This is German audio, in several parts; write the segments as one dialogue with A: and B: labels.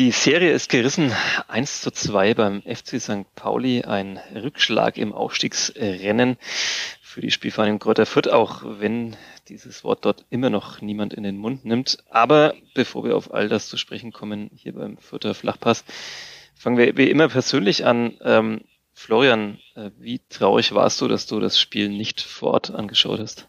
A: Die Serie ist gerissen. 1 zu 2 beim FC St. Pauli. Ein Rückschlag im Aufstiegsrennen für die Spielvereinigung Kräuter Fürth, auch wenn dieses Wort dort immer noch niemand in den Mund nimmt. Aber bevor wir auf all das zu sprechen kommen, hier beim Fürther Flachpass, fangen wir wie immer persönlich an. Ähm, Florian, äh, wie traurig warst du, dass du das Spiel nicht vor Ort angeschaut hast?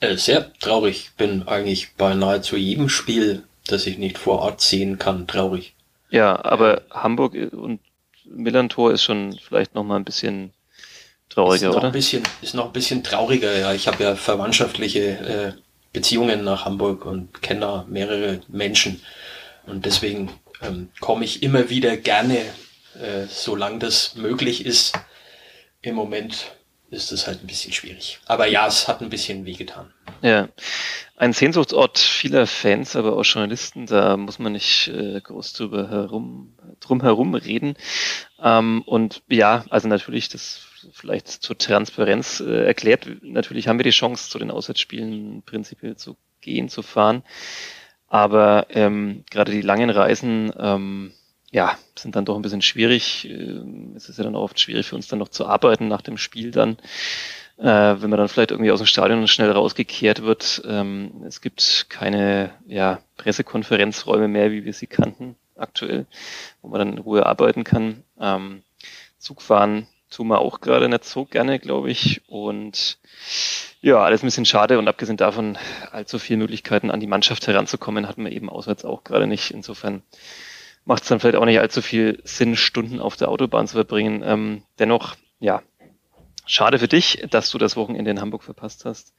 B: Äh, sehr traurig. Bin eigentlich bei nahezu jedem Spiel dass ich nicht vor Ort sehen kann, traurig.
A: Ja, aber Hamburg und Millantor ist schon vielleicht noch mal ein bisschen trauriger,
B: ist noch
A: oder?
B: Ein bisschen, ist noch ein bisschen trauriger, ja. Ich habe ja verwandtschaftliche äh, Beziehungen nach Hamburg und kenne da mehrere Menschen. Und deswegen ähm, komme ich immer wieder gerne, äh, solange das möglich ist. Im Moment ist es halt ein bisschen schwierig. Aber ja, es hat ein bisschen wehgetan.
A: Ja, ein Sehnsuchtsort vieler Fans, aber auch Journalisten, da muss man nicht äh, groß drüber herum, drum herum reden. Ähm, und ja, also natürlich, das vielleicht zur Transparenz äh, erklärt, natürlich haben wir die Chance, zu den Auswärtsspielen prinzipiell zu gehen, zu fahren. Aber ähm, gerade die langen Reisen, ähm, ja, sind dann doch ein bisschen schwierig. Ähm, es ist ja dann oft schwierig für uns dann noch zu arbeiten nach dem Spiel dann, äh, wenn man dann vielleicht irgendwie aus dem Stadion schnell rausgekehrt wird. Ähm, es gibt keine ja, Pressekonferenzräume mehr, wie wir sie kannten aktuell, wo man dann in Ruhe arbeiten kann. Ähm, Zugfahren tun wir auch gerade nicht so gerne, glaube ich. Und ja, alles ein bisschen schade und abgesehen davon allzu viele Möglichkeiten an die Mannschaft heranzukommen, hatten wir eben auswärts auch gerade nicht. Insofern macht es dann vielleicht auch nicht allzu viel Sinn, Stunden auf der Autobahn zu verbringen. Ähm, dennoch, ja, schade für dich, dass du das Wochenende in Hamburg verpasst hast.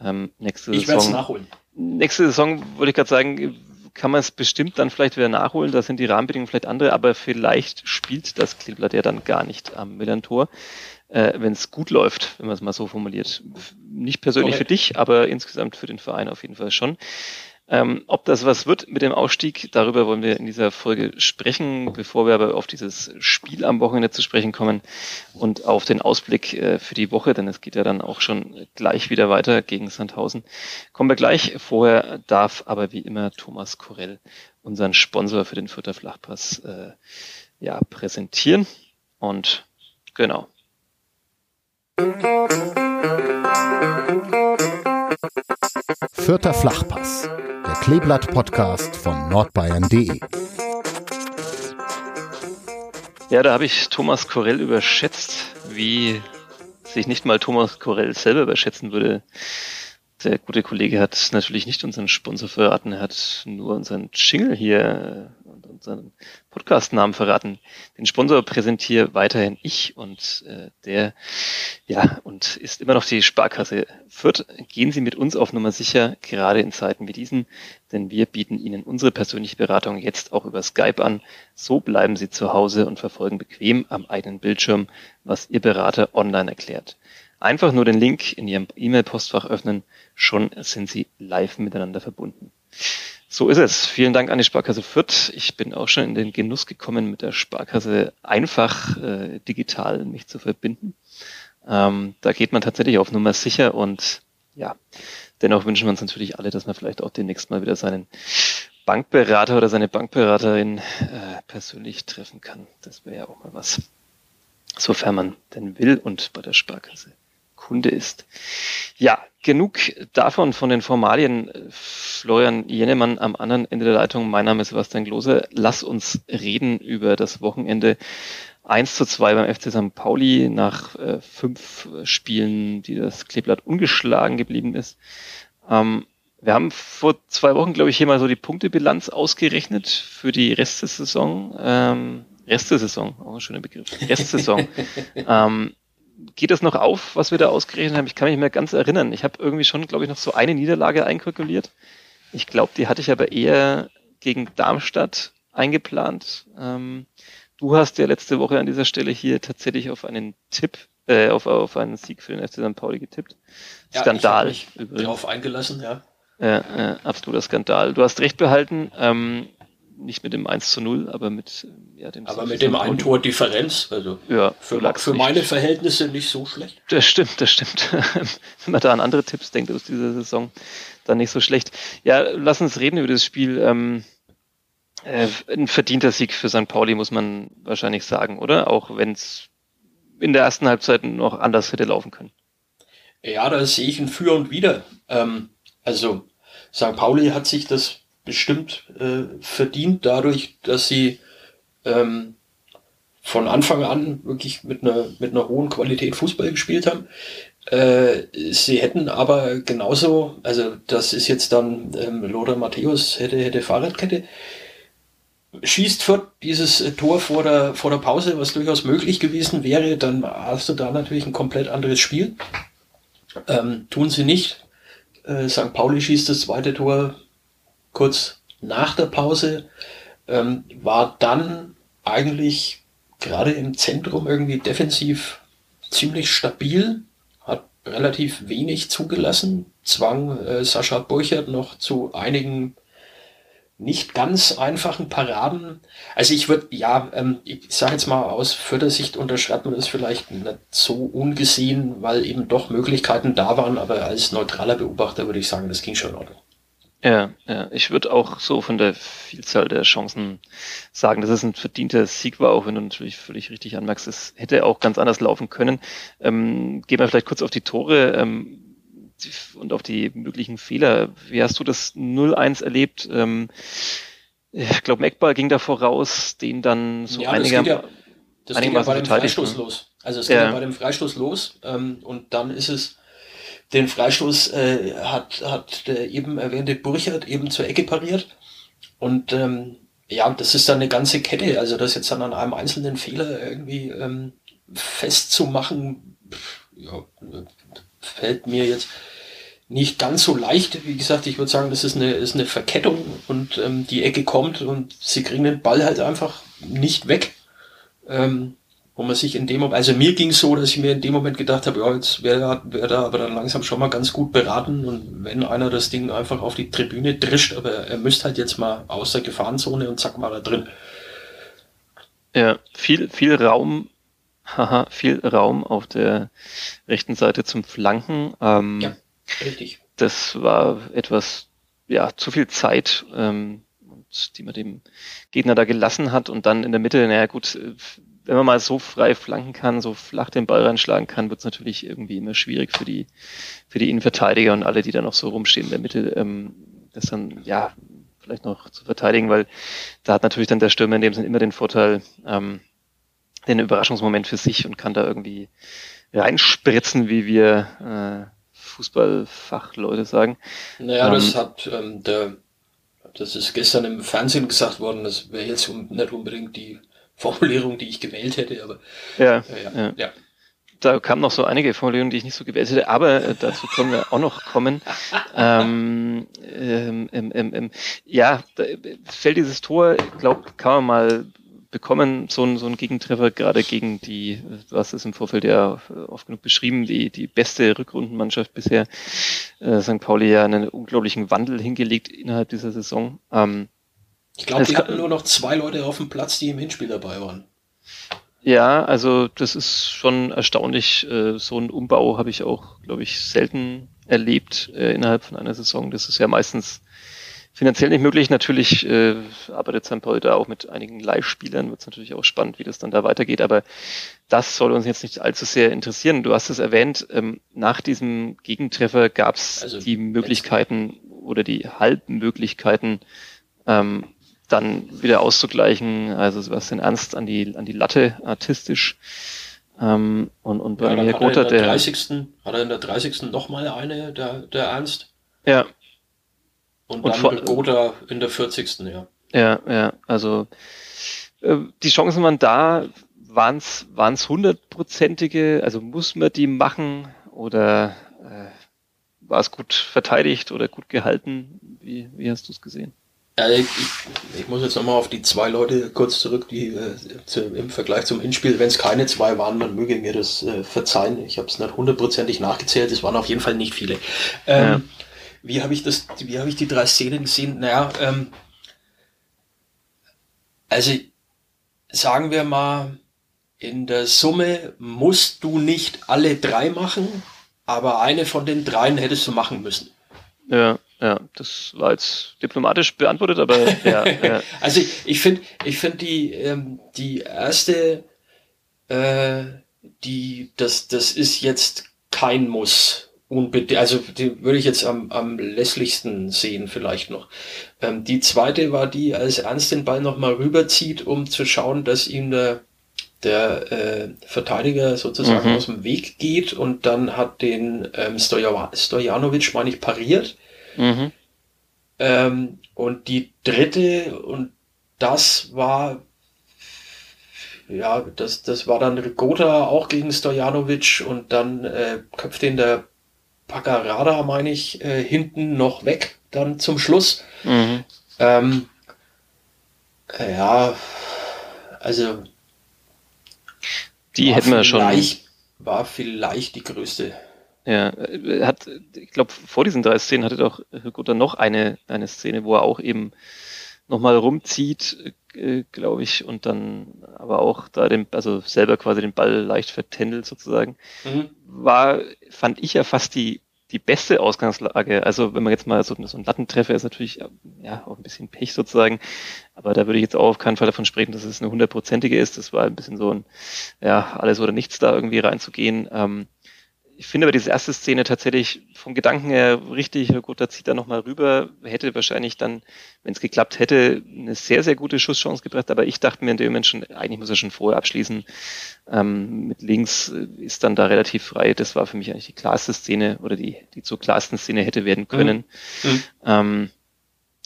B: Ähm, nächste ich werde es nachholen.
A: Nächste Saison, wollte ich gerade sagen, kann man es bestimmt dann vielleicht wieder nachholen. Da sind die Rahmenbedingungen vielleicht andere, aber vielleicht spielt das Kleeblatt ja dann gar nicht am Millantor, äh, wenn es gut läuft, wenn man es mal so formuliert. Nicht persönlich okay. für dich, aber insgesamt für den Verein auf jeden Fall schon. Ähm, ob das was wird mit dem Ausstieg, darüber wollen wir in dieser Folge sprechen, bevor wir aber auf dieses Spiel am Wochenende zu sprechen kommen und auf den Ausblick äh, für die Woche, denn es geht ja dann auch schon gleich wieder weiter gegen Sandhausen. Kommen wir gleich. Vorher darf aber wie immer Thomas Korell unseren Sponsor für den Fürther Flachpass äh, ja, präsentieren. Und genau.
C: Vierter Flachpass, der Kleeblatt-Podcast von nordbayern.de.
A: Ja, da habe ich Thomas Korell überschätzt, wie sich nicht mal Thomas Korell selber überschätzen würde. Der gute Kollege hat natürlich nicht unseren Sponsor verraten, er hat nur unseren Jingle hier und unseren Podcast-Namen verraten. Den Sponsor präsentiere weiterhin ich und äh, der, ja, und ist immer noch die Sparkasse Fürth. Gehen Sie mit uns auf Nummer sicher, gerade in Zeiten wie diesen, denn wir bieten Ihnen unsere persönliche Beratung jetzt auch über Skype an. So bleiben Sie zu Hause und verfolgen bequem am eigenen Bildschirm, was Ihr Berater online erklärt. Einfach nur den Link in Ihrem E-Mail-Postfach öffnen, schon sind Sie live miteinander verbunden. So ist es. Vielen Dank an die Sparkasse Fürth. Ich bin auch schon in den Genuss gekommen, mit der Sparkasse einfach äh, digital mich zu verbinden. Ähm, da geht man tatsächlich auf Nummer sicher und ja, dennoch wünschen wir uns natürlich alle, dass man vielleicht auch demnächst mal wieder seinen Bankberater oder seine Bankberaterin äh, persönlich treffen kann. Das wäre ja auch mal was. Sofern man denn will und bei der Sparkasse Kunde ist. Ja, genug davon von den Formalien. Florian Jennemann am anderen Ende der Leitung. Mein Name ist Sebastian Glose. Lass uns reden über das Wochenende 1 zu 2 beim FC St. Pauli nach äh, fünf Spielen, die das Kleeblatt ungeschlagen geblieben ist. Ähm, wir haben vor zwei Wochen, glaube ich, hier mal so die Punktebilanz ausgerechnet für die Rest der Saison. Ähm, Rest der Saison, auch ein schöner Begriff. Restsaison. ähm, geht das noch auf, was wir da ausgerechnet haben? Ich kann mich nicht mehr ganz erinnern. Ich habe irgendwie schon, glaube ich, noch so eine Niederlage einkalkuliert. Ich glaube, die hatte ich aber eher gegen Darmstadt eingeplant. Ähm, du hast ja letzte Woche an dieser Stelle hier tatsächlich auf einen Tipp äh, auf, auf einen Sieg für den FC St. Pauli getippt.
B: Ja,
A: Skandal.
B: Ich mich darauf eingelassen, ja.
A: Ja, ja, absoluter Skandal. Du hast recht behalten, ähm, nicht mit dem 1 zu 0, aber mit
B: ja, dem Aber mit dem ein Tor Differenz, also
A: ja,
B: für, für meine Verhältnisse nicht so schlecht.
A: Das stimmt, das stimmt. Wenn man da an andere Tipps denkt aus dieser Saison, dann nicht so schlecht. Ja, lass uns reden über das Spiel. Ähm, äh, ein verdienter Sieg für St. Pauli, muss man wahrscheinlich sagen, oder? Auch wenn es in der ersten Halbzeit noch anders hätte laufen können.
B: Ja, da sehe ich ein Für und Wider. Ähm, also St. Pauli hat sich das bestimmt äh, verdient, dadurch, dass sie ähm, von Anfang an wirklich mit einer, mit einer hohen Qualität Fußball gespielt haben. Äh, sie hätten aber genauso, also das ist jetzt dann ähm, Lothar Matthäus hätte, hätte Fahrradkette, schießt Fürth dieses Tor vor der, vor der Pause, was durchaus möglich gewesen wäre, dann hast du da natürlich ein komplett anderes Spiel. Ähm, tun sie nicht. Äh, St. Pauli schießt das zweite Tor kurz nach der Pause, ähm, war dann eigentlich gerade im Zentrum irgendwie defensiv ziemlich stabil, hat relativ wenig zugelassen, zwang äh, Sascha Burchert noch zu einigen nicht ganz einfachen Paraden. Also ich würde, ja, ähm, ich sage jetzt mal aus Fördersicht unterschreibt man das vielleicht nicht so ungesehen, weil eben doch Möglichkeiten da waren, aber als neutraler Beobachter würde ich sagen, das ging schon in Ordnung.
A: Ja, ja, ich würde auch so von der Vielzahl der Chancen sagen, dass es ein verdienter Sieg war, auch wenn du natürlich völlig richtig anmerkst, es hätte auch ganz anders laufen können. Ähm, gehen wir vielleicht kurz auf die Tore ähm, und auf die möglichen Fehler. Wie hast du das 0-1 erlebt? Ähm, ich glaube, Eckball ging da voraus, den dann so
B: ja,
A: einige,
B: das ja, das geht ja bei dem Freistoß ne? los. Also es geht ja. ja bei dem Freistoß los ähm, und dann ist es den Freistoß äh, hat, hat der eben erwähnte Burchard eben zur Ecke pariert. Und ähm, ja, das ist dann eine ganze Kette. Also das jetzt dann an einem einzelnen Fehler irgendwie ähm, festzumachen, ja, fällt mir jetzt nicht ganz so leicht. Wie gesagt, ich würde sagen, das ist eine, ist eine Verkettung und ähm, die Ecke kommt und sie kriegen den Ball halt einfach nicht weg. Ähm, wo man sich in dem Moment, also mir ging es so, dass ich mir in dem Moment gedacht habe, ja, jetzt wäre wär da aber dann langsam schon mal ganz gut beraten und wenn einer das Ding einfach auf die Tribüne drischt, aber er müsste halt jetzt mal aus der Gefahrenzone und zack war er drin.
A: Ja, viel, viel Raum, haha, viel Raum auf der rechten Seite zum Flanken. Ähm, ja,
B: richtig.
A: Das war etwas, ja, zu viel Zeit, ähm, die man dem Gegner da gelassen hat und dann in der Mitte, naja gut, wenn man mal so frei flanken kann, so flach den Ball reinschlagen kann, wird es natürlich irgendwie immer schwierig für die, für die Innenverteidiger und alle, die da noch so rumstehen in der Mitte, ähm, das dann, ja, vielleicht noch zu verteidigen, weil da hat natürlich dann der Stürmer in dem Sinne immer den Vorteil, ähm, den Überraschungsmoment für sich und kann da irgendwie reinspritzen, wie wir äh, Fußballfachleute sagen.
B: Naja, ähm, das hat ähm, der, das ist gestern im Fernsehen gesagt worden, das wäre jetzt nicht unbedingt die Formulierung, die ich gewählt hätte, aber
A: ja, äh, ja, ja. ja. Da kamen noch so einige Formulierungen, die ich nicht so gewählt hätte, aber äh, dazu können wir auch noch kommen. ähm, ähm, ähm, ähm, ja, da fällt dieses Tor, ich glaube, kann man mal bekommen, so ein, so ein Gegentreffer, gerade gegen die, was ist im Vorfeld ja oft genug beschrieben, die, die beste Rückrundenmannschaft bisher. Äh, St. Pauli ja einen unglaublichen Wandel hingelegt innerhalb dieser Saison. Ähm,
B: ich glaube, die hatten nur noch zwei Leute auf dem Platz, die im Hinspiel dabei waren.
A: Ja, also das ist schon erstaunlich. Äh, so ein Umbau habe ich auch, glaube ich, selten erlebt äh, innerhalb von einer Saison. Das ist ja meistens finanziell nicht möglich. Natürlich äh, arbeitet St. Paul da auch mit einigen Live-Spielern. Wird es natürlich auch spannend, wie das dann da weitergeht. Aber das soll uns jetzt nicht allzu sehr interessieren. Du hast es erwähnt, ähm, nach diesem Gegentreffer gab es also, die Möglichkeiten oder die Halbmöglichkeiten, ähm, dann wieder auszugleichen. Also Sebastian Ernst an die, an die Latte artistisch. Ähm, und, und
B: bei ja, mir Gotha, der, 30. hat er in der 30. nochmal eine, der, der Ernst.
A: Ja.
B: Und, und dann vor, Gotha in der 40. ja.
A: Ja, ja, also äh, die Chancen waren da, waren es hundertprozentige, also muss man die machen oder äh, war es gut verteidigt oder gut gehalten? Wie, wie hast du es gesehen?
B: Ich, ich, muss jetzt nochmal auf die zwei Leute kurz zurück, die äh, zu, im Vergleich zum Hinspiel, wenn es keine zwei waren, man möge mir das äh, verzeihen. Ich habe es nicht hundertprozentig nachgezählt, es waren auf jeden Fall nicht viele. Ähm, ja. Wie habe ich das, wie habe ich die drei Szenen gesehen? Naja, ähm, also sagen wir mal, in der Summe musst du nicht alle drei machen, aber eine von den dreien hättest du machen müssen.
A: Ja. Ja, das war jetzt diplomatisch beantwortet, aber ja. ja.
B: Also ich, ich finde, ich finde die ähm, die erste, äh, die das das ist jetzt kein Muss unbedingt. Also die würde ich jetzt am am lässlichsten sehen vielleicht noch. Ähm, die zweite war die, als Ernst den Ball noch mal rüberzieht, um zu schauen, dass ihm der der äh, Verteidiger sozusagen mhm. aus dem Weg geht und dann hat den ähm, Stojanovic, meine ich, pariert Mhm. Ähm, und die dritte, und das war, ja, das, das war dann Rigota auch gegen Stojanovic und dann äh, köpft den der Pagarada, meine ich, äh, hinten noch weg, dann zum Schluss. Mhm. Ähm, äh, ja, also.
A: Die hätten wir schon.
B: War vielleicht die größte
A: ja, hat, ich glaube, vor diesen drei Szenen hatte doch Gutta noch eine, eine Szene, wo er auch eben nochmal rumzieht, äh, glaube ich, und dann aber auch da den, also selber quasi den Ball leicht vertändelt sozusagen. Mhm. War, fand ich ja fast die, die beste Ausgangslage. Also wenn man jetzt mal so, so einen Lattentreffer ist natürlich ja auch ein bisschen Pech sozusagen, aber da würde ich jetzt auch auf keinen Fall davon sprechen, dass es eine hundertprozentige ist. Das war ein bisschen so ein ja alles oder nichts da irgendwie reinzugehen. Ähm, ich finde aber diese erste Szene tatsächlich vom Gedanken her richtig, gut, da zieht er nochmal rüber, hätte wahrscheinlich dann, wenn es geklappt hätte, eine sehr, sehr gute Schusschance gebracht, aber ich dachte mir in dem Moment schon, eigentlich muss er schon vorher abschließen. Ähm, mit links äh, ist dann da relativ frei. Das war für mich eigentlich die klarste Szene oder die, die zur klarsten Szene hätte werden können. Mhm. mhm. Ähm,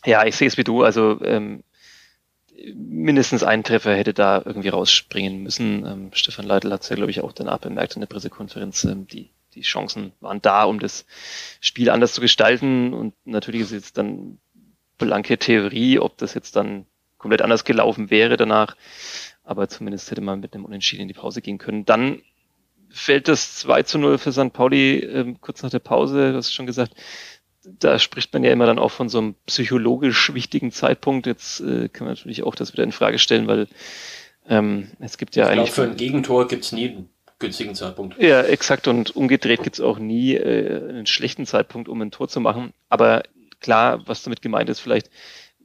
A: ja, ich sehe es wie du, also ähm, mindestens ein Treffer hätte da irgendwie rausspringen müssen. Ähm, Stefan Leitl hat es ja, glaube ich, auch danach bemerkt in der Pressekonferenz, ähm, die die Chancen waren da, um das Spiel anders zu gestalten. Und natürlich ist jetzt dann blanke Theorie, ob das jetzt dann komplett anders gelaufen wäre danach. Aber zumindest hätte man mit einem Unentschieden in die Pause gehen können. Dann fällt das 2 zu 0 für St. Pauli ähm, kurz nach der Pause, du hast schon gesagt. Da spricht man ja immer dann auch von so einem psychologisch wichtigen Zeitpunkt. Jetzt äh, kann man natürlich auch das wieder in Frage stellen, weil ähm, es gibt ja
B: ich
A: eigentlich.
B: Glaub, für ein Gegentor gibt's nie günstigen Zeitpunkt.
A: Ja, exakt. Und umgedreht gibt's auch nie äh, einen schlechten Zeitpunkt, um ein Tor zu machen. Aber klar, was damit gemeint ist, vielleicht,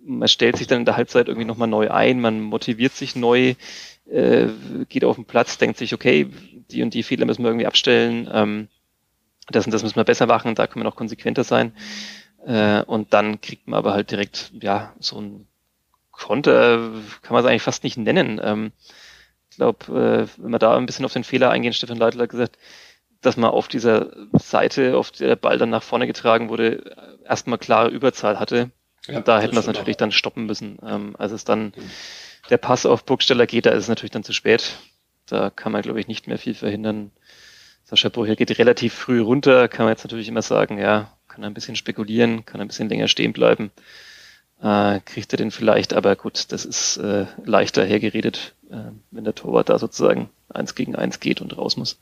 A: man stellt sich dann in der Halbzeit irgendwie nochmal neu ein, man motiviert sich neu, äh, geht auf den Platz, denkt sich, okay, die und die Fehler müssen wir irgendwie abstellen, ähm, das und das müssen wir besser machen, da können wir noch konsequenter sein. Äh, und dann kriegt man aber halt direkt, ja, so ein Konter, kann man es eigentlich fast nicht nennen. Ähm, glaube, äh, wenn wir da ein bisschen auf den Fehler eingehen, Stefan Leitl hat gesagt, dass man auf dieser Seite, auf der der Ball dann nach vorne getragen wurde, erstmal klare Überzahl hatte. Ja, und da hätten wir es natürlich auch. dann stoppen müssen. Ähm, als es dann mhm. der Pass auf Burgsteller geht, da ist es natürlich dann zu spät. Da kann man, glaube ich, nicht mehr viel verhindern. Sascha Burcher geht relativ früh runter, kann man jetzt natürlich immer sagen, ja, kann ein bisschen spekulieren, kann ein bisschen länger stehen bleiben äh, kriegt er den vielleicht, aber gut, das ist äh, leichter hergeredet, äh, wenn der Torwart da sozusagen eins gegen eins geht und raus muss.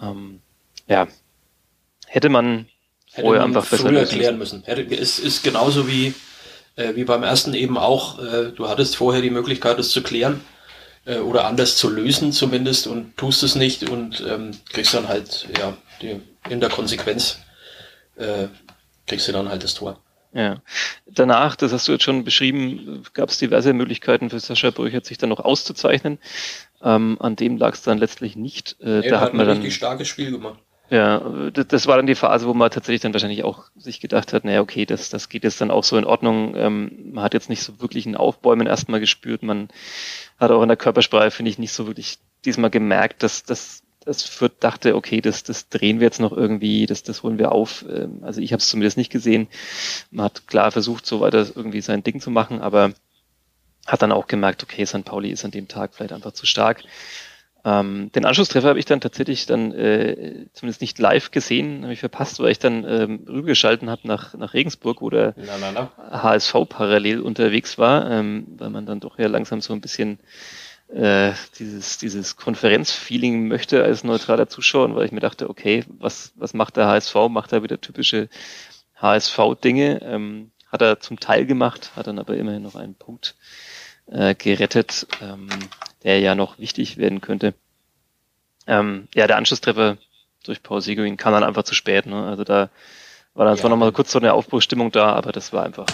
A: Ähm, ja, hätte man
B: hätte vorher man einfach besser früher klären müssen. Hätte, ist, ist genauso wie, äh, wie beim ersten eben auch, äh, du hattest vorher die Möglichkeit, es zu klären äh, oder anders zu lösen zumindest und tust es nicht und ähm, kriegst dann halt, ja, die, in der Konsequenz äh, kriegst du dann halt das Tor.
A: Ja. Danach, das hast du jetzt schon beschrieben, gab es diverse Möglichkeiten für Sascha Brüchert, sich dann noch auszuzeichnen. Ähm, an dem lag es dann letztlich nicht.
B: Äh, er da hat man ein richtig starkes Spiel gemacht.
A: Ja, das, das war dann die Phase, wo man tatsächlich dann wahrscheinlich auch sich gedacht hat, naja, okay, das, das geht jetzt dann auch so in Ordnung. Ähm, man hat jetzt nicht so wirklich ein Aufbäumen erstmal gespürt. Man hat auch in der Körpersprache, finde ich, nicht so wirklich diesmal gemerkt, dass, dass das Fürth dachte, okay, das, das drehen wir jetzt noch irgendwie, das, das holen wir auf. Ähm, also ich habe es zumindest nicht gesehen. Man hat klar versucht, so weiter irgendwie sein Ding zu machen, aber hat dann auch gemerkt, okay, St. Pauli ist an dem Tag vielleicht einfach zu stark. Ähm, den Anschlusstreffer habe ich dann tatsächlich dann äh, zumindest nicht live gesehen, habe ich verpasst, weil ich dann ähm, rübergeschalten habe nach, nach Regensburg, wo der na, na, na. HSV parallel unterwegs war, ähm, weil man dann doch ja langsam so ein bisschen äh, dieses, dieses Konferenzfeeling möchte als neutraler Zuschauer, weil ich mir dachte, okay, was, was macht der HSV? Macht er wieder typische HSV-Dinge? Ähm, hat er zum Teil gemacht, hat dann aber immerhin noch einen Punkt äh, gerettet. Ähm, der ja noch wichtig werden könnte. Ähm, ja, der Anschlusstreffer durch Paul Seguin kam dann einfach zu spät. Ne? Also da war dann ja. zwar nochmal kurz so eine Aufbruchstimmung da, aber das war einfach.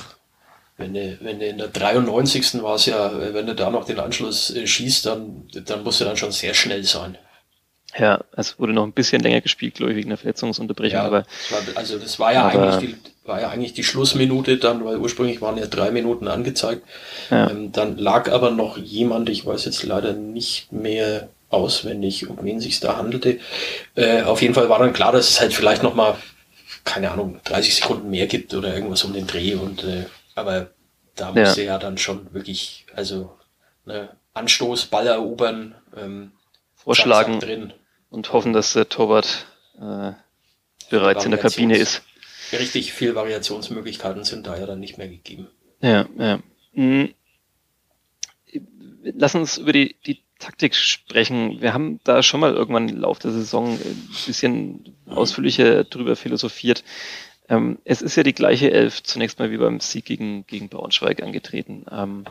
B: Wenn du, wenn du in der 93. war es ja, wenn du da noch den Anschluss äh, schießt, dann, dann musst du dann schon sehr schnell sein.
A: Ja, es wurde noch ein bisschen länger gespielt, glaube ich, wegen der Verletzungsunterbrechung.
B: Ja,
A: aber,
B: also das war ja aber, eigentlich die, war ja eigentlich die Schlussminute dann, weil ursprünglich waren ja drei Minuten angezeigt. Ja. Ähm, dann lag aber noch jemand, ich weiß jetzt leider nicht mehr auswendig, um wen sich da handelte. Äh, auf jeden Fall war dann klar, dass es halt vielleicht noch mal, keine Ahnung, 30 Sekunden mehr gibt oder irgendwas um den Dreh. Und äh, aber da musste ja. ja dann schon wirklich, also ne, Anstoß, Ball erobern, ähm,
A: vorschlagen drin und hoffen, dass der Torwart äh, bereits in der Kabine ist.
B: Richtig viel Variationsmöglichkeiten sind da ja dann nicht mehr gegeben.
A: Ja, ja. Hm. Lass uns über die, die Taktik sprechen. Wir haben da schon mal irgendwann im Laufe der Saison ein bisschen ausführlicher drüber philosophiert. Ähm, es ist ja die gleiche Elf zunächst mal wie beim Sieg gegen, gegen Braunschweig angetreten, ähm,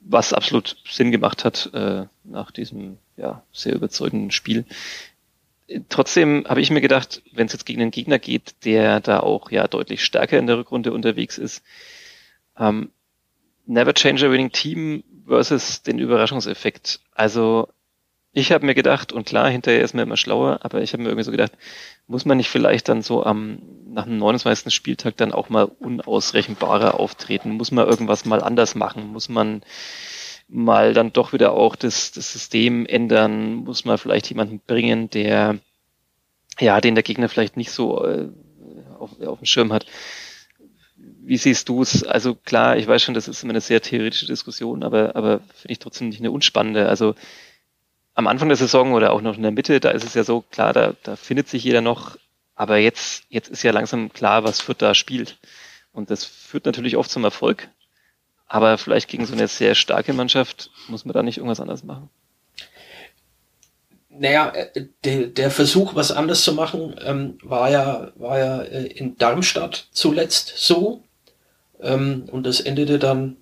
A: was absolut Sinn gemacht hat äh, nach diesem ja, sehr überzeugenden Spiel trotzdem habe ich mir gedacht, wenn es jetzt gegen einen Gegner geht, der da auch ja deutlich stärker in der Rückrunde unterwegs ist, ähm, Never Change a Winning Team versus den Überraschungseffekt. Also ich habe mir gedacht, und klar, hinterher ist man immer schlauer, aber ich habe mir irgendwie so gedacht, muss man nicht vielleicht dann so am nach dem 29. Spieltag dann auch mal unausrechenbarer auftreten? Muss man irgendwas mal anders machen? Muss man mal dann doch wieder auch das, das System ändern, muss man vielleicht jemanden bringen, der ja, den der Gegner vielleicht nicht so äh, auf, auf dem Schirm hat. Wie siehst du es? Also klar, ich weiß schon, das ist immer eine sehr theoretische Diskussion, aber, aber finde ich trotzdem nicht eine unspannende. Also am Anfang der Saison oder auch noch in der Mitte, da ist es ja so klar, da, da findet sich jeder noch, aber jetzt, jetzt ist ja langsam klar, was Fürth da spielt. Und das führt natürlich oft zum Erfolg, aber vielleicht gegen so eine sehr starke Mannschaft muss man da nicht irgendwas anders machen.
B: Naja, äh, der, der Versuch, was anders zu machen, ähm, war ja, war ja äh, in Darmstadt zuletzt so. Ähm, und das endete dann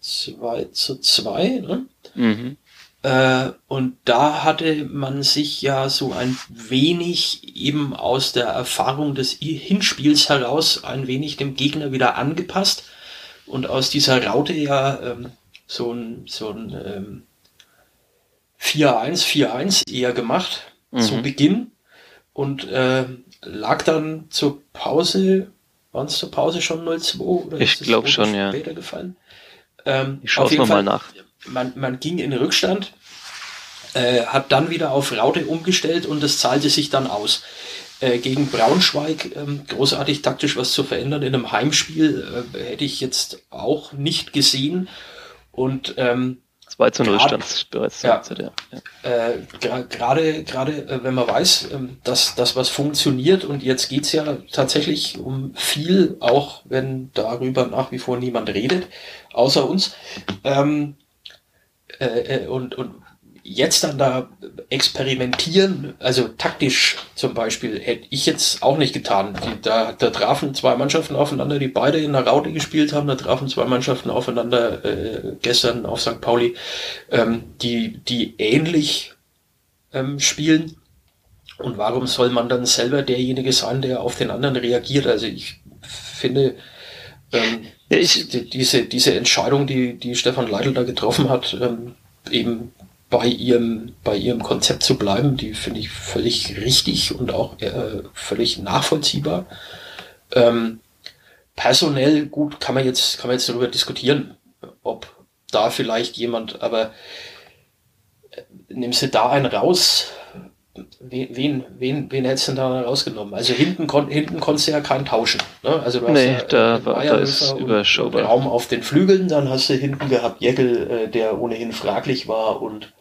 B: 2 zu 2. Ne? Mhm. Äh, und da hatte man sich ja so ein wenig eben aus der Erfahrung des Hinspiels heraus ein wenig dem Gegner wieder angepasst und aus dieser Raute ja ähm, so ein, so ein ähm, 4-1, 4-1 eher gemacht mhm. zu Beginn und äh, lag dann zur Pause, waren es zur Pause schon 0-2?
A: Ich glaube schon, ja.
B: Später gefallen.
A: Ähm, ich schaue es mal nach.
B: Man, man ging in Rückstand, äh, hat dann wieder auf Raute umgestellt und das zahlte sich dann aus. Äh, gegen Braunschweig ähm, großartig taktisch was zu verändern. In einem Heimspiel äh, hätte ich jetzt auch nicht gesehen. Und ähm,
A: 2 zu 0 stand es bereits
B: ja, ja. Äh, Gerade gerade äh, wenn man weiß, ähm, dass das was funktioniert und jetzt geht's ja tatsächlich um viel, auch wenn darüber nach wie vor niemand redet, außer uns. Ähm, äh, äh und, und jetzt dann da experimentieren, also taktisch zum Beispiel, hätte ich jetzt auch nicht getan. Die, da, da trafen zwei Mannschaften aufeinander, die beide in der Raute gespielt haben. Da trafen zwei Mannschaften aufeinander äh, gestern auf St. Pauli, ähm, die, die ähnlich ähm, spielen. Und warum soll man dann selber derjenige sein, der auf den anderen reagiert? Also ich finde, ähm, ich, die, diese, diese Entscheidung, die, die Stefan Leitl da getroffen hat, ähm, eben bei ihrem, bei ihrem Konzept zu bleiben, die finde ich völlig richtig und auch äh, völlig nachvollziehbar. Ähm, personell gut kann man jetzt, kann man jetzt darüber diskutieren, ob da vielleicht jemand, aber äh, nimmst du da einen raus? Wen, wen, wen, hättest du denn da rausgenommen? Also hinten, kon, hinten konntest du ja keinen tauschen. Ne? Also
A: du hast nee, ja, da, äh, war, da ist überschaubar.
B: Raum auf den Flügeln, dann hast du hinten gehabt Jeckel, äh, der ohnehin fraglich war und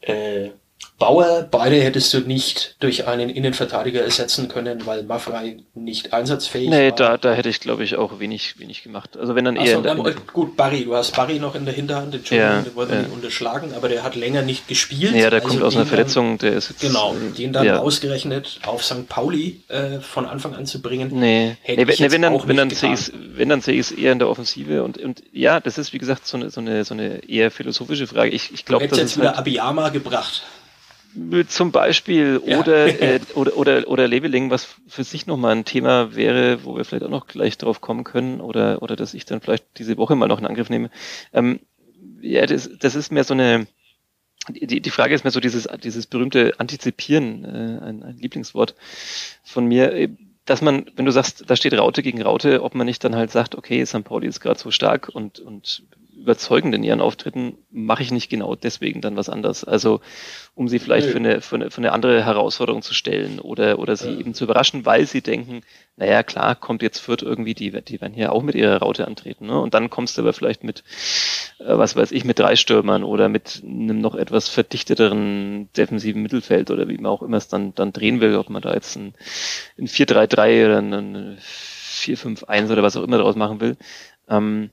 B: äh, Bauer, beide hättest du nicht durch einen Innenverteidiger ersetzen können, weil Maffrey nicht einsatzfähig
A: nee, war. Nee, da, da hätte ich, glaube ich, auch wenig, wenig gemacht. Also wenn dann eher.
B: So, dann, gut, Barry, du hast Barry noch in der Hinterhand, Entschuldigung, ja, den wollen wir ja. nicht unterschlagen, aber der hat länger nicht gespielt.
A: Ja, der also kommt aus einer Verletzung, der ist
B: jetzt, Genau, den dann ja. ausgerechnet auf St. Pauli äh, von Anfang an zu bringen.
A: Nee, nee, wenn, wenn, dann, wenn, dann ich, wenn dann sehe ich es eher in der Offensive und, und ja, das ist wie gesagt so eine, so eine, so eine eher philosophische Frage. Ich, ich glaube,
B: das jetzt wieder halt, Abiyama gebracht.
A: Zum Beispiel oder, ja. äh, oder oder oder Labeling, was für sich nochmal ein Thema wäre, wo wir vielleicht auch noch gleich drauf kommen können oder oder dass ich dann vielleicht diese Woche mal noch in Angriff nehme. Ähm, ja, das, das ist mehr so eine die, die Frage ist mehr so dieses dieses berühmte Antizipieren, äh, ein, ein Lieblingswort von mir, dass man, wenn du sagst, da steht Raute gegen Raute, ob man nicht dann halt sagt, okay, St. Pauli ist gerade so stark und und überzeugend in ihren Auftritten, mache ich nicht genau deswegen dann was anders. Also um sie vielleicht für eine, für, eine, für eine andere Herausforderung zu stellen oder, oder sie ja. eben zu überraschen, weil sie denken, naja, klar, kommt jetzt Fürth irgendwie, die, die werden hier auch mit ihrer Raute antreten. Ne? Und dann kommst du aber vielleicht mit, äh, was weiß ich, mit drei Stürmern oder mit einem noch etwas verdichteteren defensiven Mittelfeld oder wie man auch immer es dann, dann drehen will, ob man da jetzt ein, ein 4-3-3 oder ein 4-5-1 oder was auch immer daraus machen will. Ähm,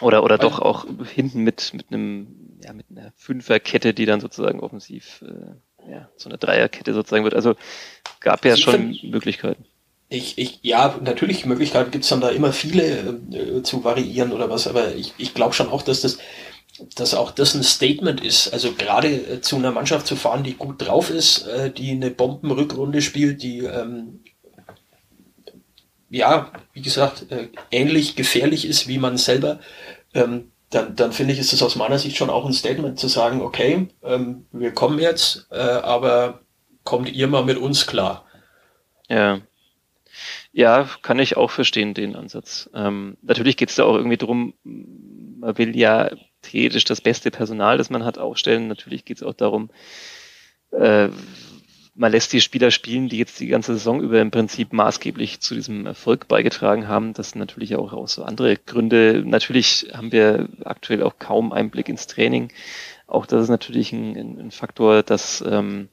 A: oder, oder doch auch hinten mit, mit einem, ja, mit einer Fünferkette, die dann sozusagen offensiv, äh, ja, so eine Dreierkette sozusagen wird. Also gab ja also schon find, Möglichkeiten.
B: Ich, ich, ja, natürlich Möglichkeiten gibt's dann da immer viele äh, zu variieren oder was, aber ich, ich glaube schon auch, dass das, dass auch das ein Statement ist. Also gerade äh, zu einer Mannschaft zu fahren, die gut drauf ist, äh, die eine Bombenrückrunde spielt, die ähm, ja, wie gesagt, äh, ähnlich gefährlich ist, wie man selber, ähm, dann, dann finde ich, ist es aus meiner Sicht schon auch ein Statement zu sagen, okay, ähm, wir kommen jetzt, äh, aber kommt ihr mal mit uns klar.
A: Ja. Ja, kann ich auch verstehen, den Ansatz. Ähm, natürlich geht es da auch irgendwie drum, man will ja theoretisch das beste Personal, das man hat, aufstellen. Natürlich geht es auch darum, äh, man lässt die Spieler spielen, die jetzt die ganze Saison über im Prinzip maßgeblich zu diesem Erfolg beigetragen haben. Das sind natürlich auch, auch so andere Gründe. Natürlich haben wir aktuell auch kaum Einblick ins Training. Auch das ist natürlich ein, ein Faktor, dass ähm,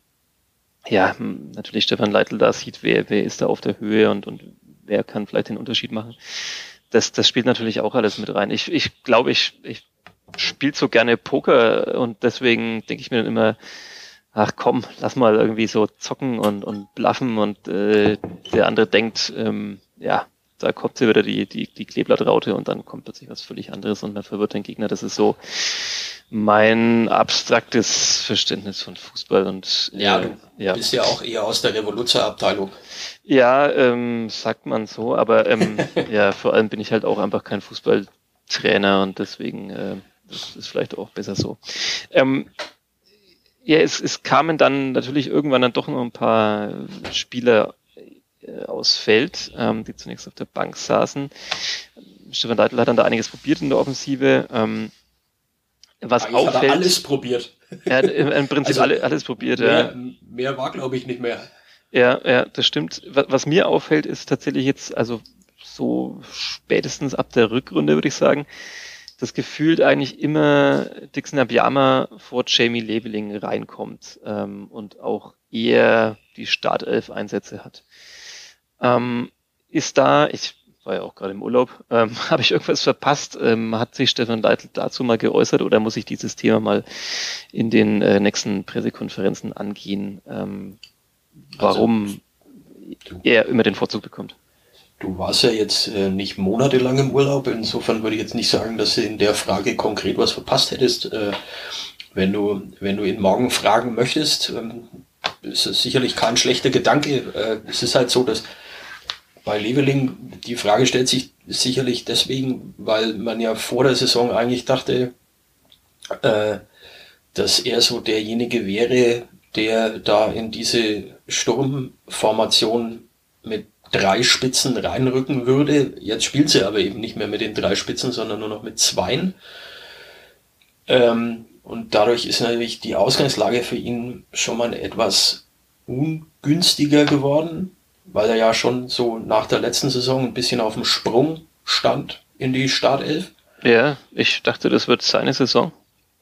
A: ja natürlich Stefan Leitl da sieht, wer, wer ist da auf der Höhe und, und wer kann vielleicht den Unterschied machen. Das, das spielt natürlich auch alles mit rein. Ich, ich glaube, ich, ich spiele so gerne Poker und deswegen denke ich mir dann immer, ach komm, lass mal irgendwie so zocken und, und bluffen und äh, der andere denkt, ähm, ja, da kommt sie wieder die, die, die Kleeblattraute und dann kommt plötzlich was völlig anderes und man verwirrt den Gegner. Das ist so mein abstraktes Verständnis von Fußball und
B: äh, ja, du ja. bist ja auch eher aus der Revoluzzer-Abteilung.
A: Ja, ähm, sagt man so, aber ähm, ja, vor allem bin ich halt auch einfach kein Fußballtrainer und deswegen äh, das ist vielleicht auch besser so. Ähm, ja, es, es kamen dann natürlich irgendwann dann doch noch ein paar Spieler äh, aus Feld, ähm, die zunächst auf der Bank saßen. Stefan Leitl hat dann da einiges probiert in der Offensive. Ähm, was Eigentlich auffällt. Hat er
B: alles probiert.
A: Er hat im Prinzip also, alle, alles probiert.
B: Mehr, ja. mehr war, glaube ich, nicht mehr.
A: Ja, ja, das stimmt. Was, was mir auffällt, ist tatsächlich jetzt, also so spätestens ab der Rückrunde, würde ich sagen, dass gefühlt eigentlich immer Dixon Abiyama vor Jamie Leveling reinkommt ähm, und auch eher die Startelf-Einsätze hat. Ähm, ist da, ich war ja auch gerade im Urlaub, ähm, habe ich irgendwas verpasst? Ähm, hat sich Stefan Leitl dazu mal geäußert oder muss ich dieses Thema mal in den äh, nächsten Pressekonferenzen angehen, ähm, warum also, er immer den Vorzug bekommt?
B: Du warst ja jetzt äh, nicht monatelang im Urlaub, insofern würde ich jetzt nicht sagen, dass du in der Frage konkret was verpasst hättest. Äh, wenn du, wenn du ihn morgen fragen möchtest, ähm, ist es sicherlich kein schlechter Gedanke. Äh, es ist halt so, dass bei Leveling die Frage stellt sich sicherlich deswegen, weil man ja vor der Saison eigentlich dachte, äh, dass er so derjenige wäre, der da in diese Sturmformation mit drei Spitzen reinrücken würde. Jetzt spielt sie aber eben nicht mehr mit den drei Spitzen, sondern nur noch mit zweien. Ähm, und dadurch ist natürlich die Ausgangslage für ihn schon mal etwas ungünstiger geworden, weil er ja schon so nach der letzten Saison ein bisschen auf dem Sprung stand in die Startelf.
A: Ja, ich dachte, das wird seine Saison.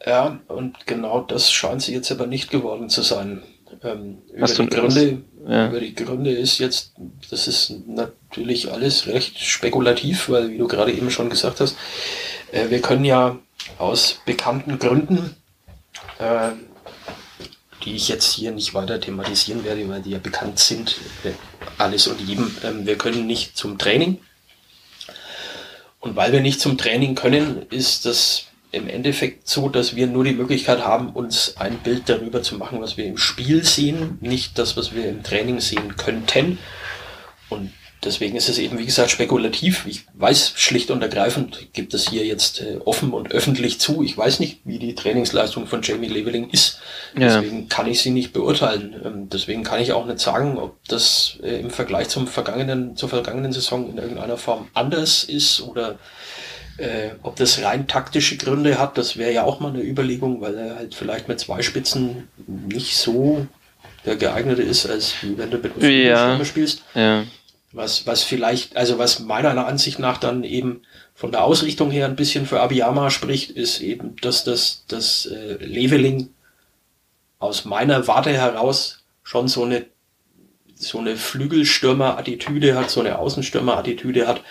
B: Ja, und genau das scheint sie jetzt aber nicht geworden zu sein.
A: Ähm, über, die Gründe,
B: ja. über die Gründe ist jetzt, das ist natürlich alles recht spekulativ, weil, wie du gerade eben schon gesagt hast, äh, wir können ja aus bekannten Gründen, äh, die ich jetzt hier nicht weiter thematisieren werde, weil die ja bekannt sind, äh, alles und jedem, äh, wir können nicht zum Training. Und weil wir nicht zum Training können, ist das im Endeffekt so, dass wir nur die Möglichkeit haben, uns ein Bild darüber zu machen, was wir im Spiel sehen, nicht das, was wir im Training sehen könnten. Und deswegen ist es eben, wie gesagt, spekulativ. Ich weiß schlicht und ergreifend, gibt es hier jetzt äh, offen und öffentlich zu. Ich weiß nicht, wie die Trainingsleistung von Jamie Leveling ist. Ja. Deswegen kann ich sie nicht beurteilen. Ähm, deswegen kann ich auch nicht sagen, ob das äh, im Vergleich zum vergangenen, zur vergangenen Saison in irgendeiner Form anders ist oder äh, ob das rein taktische Gründe hat, das wäre ja auch mal eine Überlegung, weil er halt vielleicht mit zwei Spitzen nicht so der geeignete ist, als wenn du mit einem ja. spielst. Ja. Was, was vielleicht, also was meiner Ansicht nach dann eben von der Ausrichtung her ein bisschen für Abiyama spricht, ist eben, dass das, das äh, Leveling aus meiner Warte heraus schon so eine so eine Flügelstürmer-Attitüde hat, so eine Außenstürmer-Attitüde hat,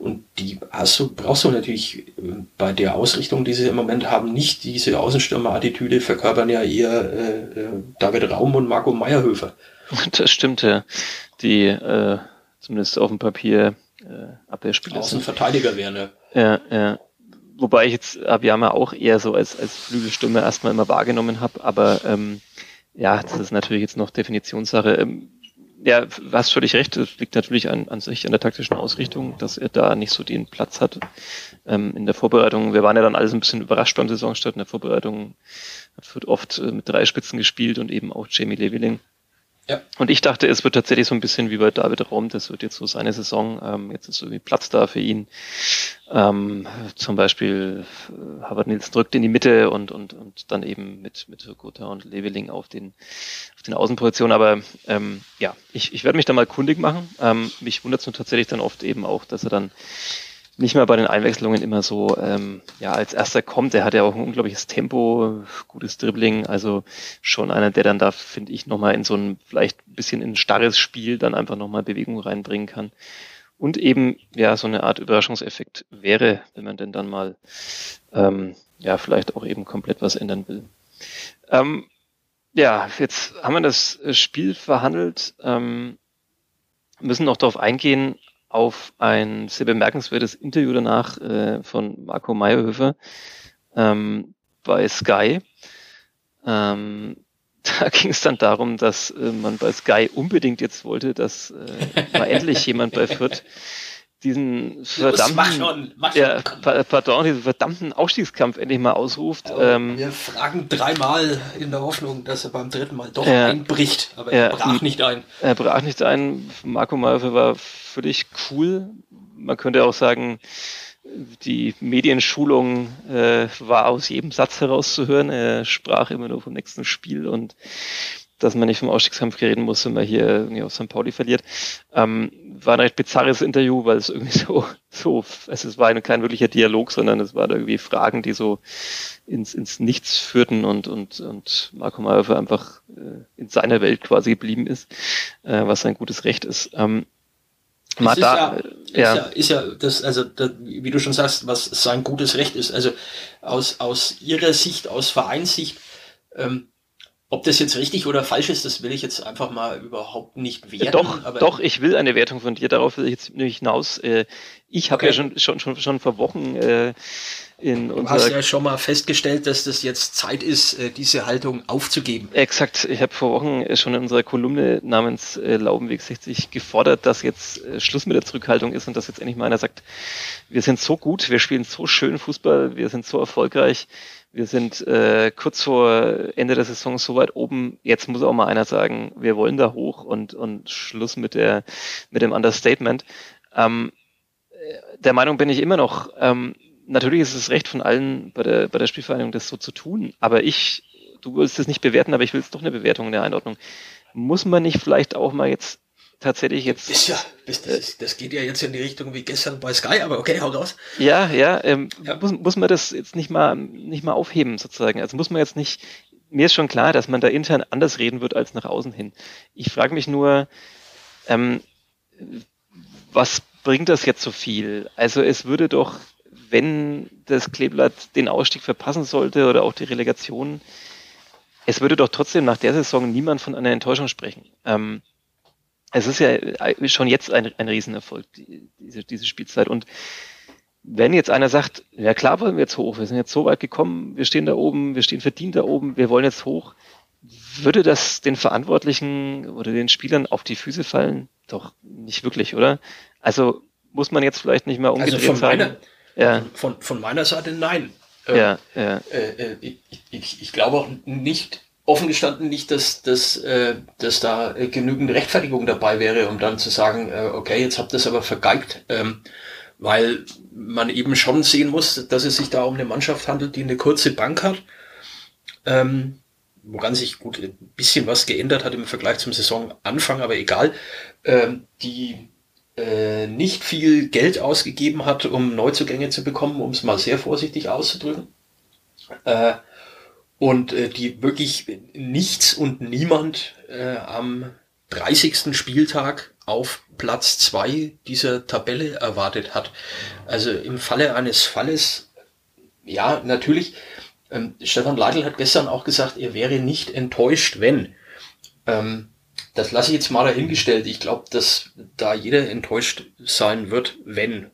B: und die hast du, brauchst du natürlich äh, bei der Ausrichtung, die sie im Moment haben, nicht diese Außenstürmer-Attitüde, verkörpern ja eher äh, äh David Raum und Marco Meyerhöfer.
A: Das stimmt, ja. Die äh, zumindest auf dem Papier
B: äh, Abwehrspieler Außenverteidiger wären, ja.
A: Ja, ja. Wobei ich jetzt Abiyama auch eher so als, als Flügelstimme erstmal immer wahrgenommen habe, aber ähm, ja, das ist natürlich jetzt noch Definitionssache. Ähm, ja, du hast völlig recht. Es liegt natürlich an, an sich an der taktischen Ausrichtung, dass er da nicht so den Platz hat. Ähm, in der Vorbereitung, wir waren ja dann alles ein bisschen überrascht beim Saisonstart. In der Vorbereitung wird oft äh, mit drei Spitzen gespielt und eben auch Jamie Leveling. Ja. Und ich dachte, es wird tatsächlich so ein bisschen wie bei David Raum, das wird jetzt so seine Saison, ähm, jetzt ist irgendwie Platz da für ihn. Ähm, zum Beispiel äh, Nils drückt in die Mitte und, und, und dann eben mit, mit Gotha und Leveling auf den, auf den Außenpositionen. Aber ähm, ja, ich, ich werde mich da mal kundig machen. Ähm, mich wundert es nur tatsächlich dann oft eben auch, dass er dann nicht mehr bei den Einwechslungen immer so ähm, ja als erster kommt. Er hat ja auch ein unglaubliches Tempo, gutes Dribbling, also schon einer, der dann da, finde ich, nochmal in so ein vielleicht ein bisschen in ein starres Spiel dann einfach nochmal Bewegung reinbringen kann. Und eben ja so eine Art Überraschungseffekt wäre, wenn man denn dann mal ähm, ja vielleicht auch eben komplett was ändern will. Ähm, ja, jetzt haben wir das Spiel verhandelt. Ähm, müssen noch darauf eingehen, auf ein sehr bemerkenswertes Interview danach äh, von Marco Meyerhöfer ähm, bei Sky. Ähm, da ging es dann darum, dass äh, man bei Sky unbedingt jetzt wollte, dass äh, mal endlich jemand bei Fürth diesen verdammten, mach schon, mach schon. Ja, pardon, diesen verdammten Ausstiegskampf endlich mal ausruft.
B: Ähm, wir fragen dreimal in der Hoffnung, dass er beim dritten Mal doch ja, einbricht, aber er brach nicht ein.
A: Er brach nicht ein. Marco Malfe war völlig cool. Man könnte auch sagen, die Medienschulung äh, war aus jedem Satz herauszuhören. Er sprach immer nur vom nächsten Spiel und dass man nicht vom Ausstiegskampf reden muss, wenn man hier irgendwie auf St. Pauli verliert. Ähm, war ein recht bizarres Interview, weil es irgendwie so, so, also es war kein wirklicher Dialog, sondern es waren irgendwie Fragen, die so ins, ins Nichts führten und, und, und Marco Mayhofer einfach äh, in seiner Welt quasi geblieben ist, äh, was sein gutes Recht ist. Ähm,
B: Mal ist, ja. Ist, ja, ist ja das, also das, wie du schon sagst, was sein gutes Recht ist. Also aus, aus ihrer Sicht, aus Vereinssicht, ähm, ob das jetzt richtig oder falsch ist, das will ich jetzt einfach mal überhaupt nicht werten.
A: Doch, doch, ich will eine Wertung von dir, darauf will ich jetzt nämlich hinaus. Äh, ich habe okay. ja schon, schon, schon, schon vor Wochen äh, in
B: Du hast ja schon mal festgestellt, dass das jetzt Zeit ist, äh, diese Haltung aufzugeben.
A: Exakt. Ich habe vor Wochen schon in unserer Kolumne namens Laubenweg 60 gefordert, dass jetzt Schluss mit der Zurückhaltung ist und dass jetzt endlich mal einer sagt, wir sind so gut, wir spielen so schön Fußball, wir sind so erfolgreich, wir sind äh, kurz vor Ende der Saison so weit oben. Jetzt muss auch mal einer sagen, wir wollen da hoch und, und Schluss mit der mit dem Understatement. Ähm, der Meinung bin ich immer noch. Ähm, natürlich ist es recht von allen bei der bei der Spielvereinigung, das so zu tun. Aber ich, du willst es nicht bewerten, aber ich will es doch eine Bewertung, eine Einordnung. Muss man nicht vielleicht auch mal jetzt tatsächlich jetzt.
B: Ist ja, das, das, das, geht ja jetzt in die Richtung wie gestern bei Sky, aber okay, hau raus.
A: Ja, ja, ähm, ja. Muss, muss man das jetzt nicht mal, nicht mal aufheben sozusagen. Also muss man jetzt nicht, mir ist schon klar, dass man da intern anders reden wird als nach außen hin. Ich frage mich nur, ähm, was bringt das jetzt so viel? Also es würde doch, wenn das Kleeblatt den Ausstieg verpassen sollte oder auch die Relegation, es würde doch trotzdem nach der Saison niemand von einer Enttäuschung sprechen. Ähm, es ist ja schon jetzt ein, ein Riesenerfolg, die, diese, diese Spielzeit. Und wenn jetzt einer sagt, ja klar wollen wir jetzt hoch, wir sind jetzt so weit gekommen, wir stehen da oben, wir stehen verdient da oben, wir wollen jetzt hoch, würde das den Verantwortlichen oder den Spielern auf die Füße fallen? Doch nicht wirklich, oder? Also muss man jetzt vielleicht nicht mehr umgedreht also von sagen.
B: Meiner, ja. von, von meiner Seite nein.
A: Ähm, ja, ja.
B: Äh, äh, ich, ich, ich glaube auch nicht, offen gestanden nicht, dass, dass, äh, dass da äh, genügend Rechtfertigung dabei wäre, um dann zu sagen, äh, okay, jetzt habt ihr es aber vergeigt, ähm, weil man eben schon sehen muss, dass es sich da um eine Mannschaft handelt, die eine kurze Bank hat, ähm, woran sich gut ein bisschen was geändert hat im Vergleich zum Saisonanfang, aber egal, ähm, die äh, nicht viel Geld ausgegeben hat, um Neuzugänge zu bekommen, um es mal sehr vorsichtig auszudrücken. Äh, und äh, die wirklich nichts und niemand äh, am 30. Spieltag auf Platz zwei dieser Tabelle erwartet hat. Also im Falle eines Falles, ja, natürlich, ähm, Stefan Leitl hat gestern auch gesagt, er wäre nicht enttäuscht, wenn. Ähm, das lasse ich jetzt mal dahingestellt. Ich glaube, dass da jeder enttäuscht sein wird, wenn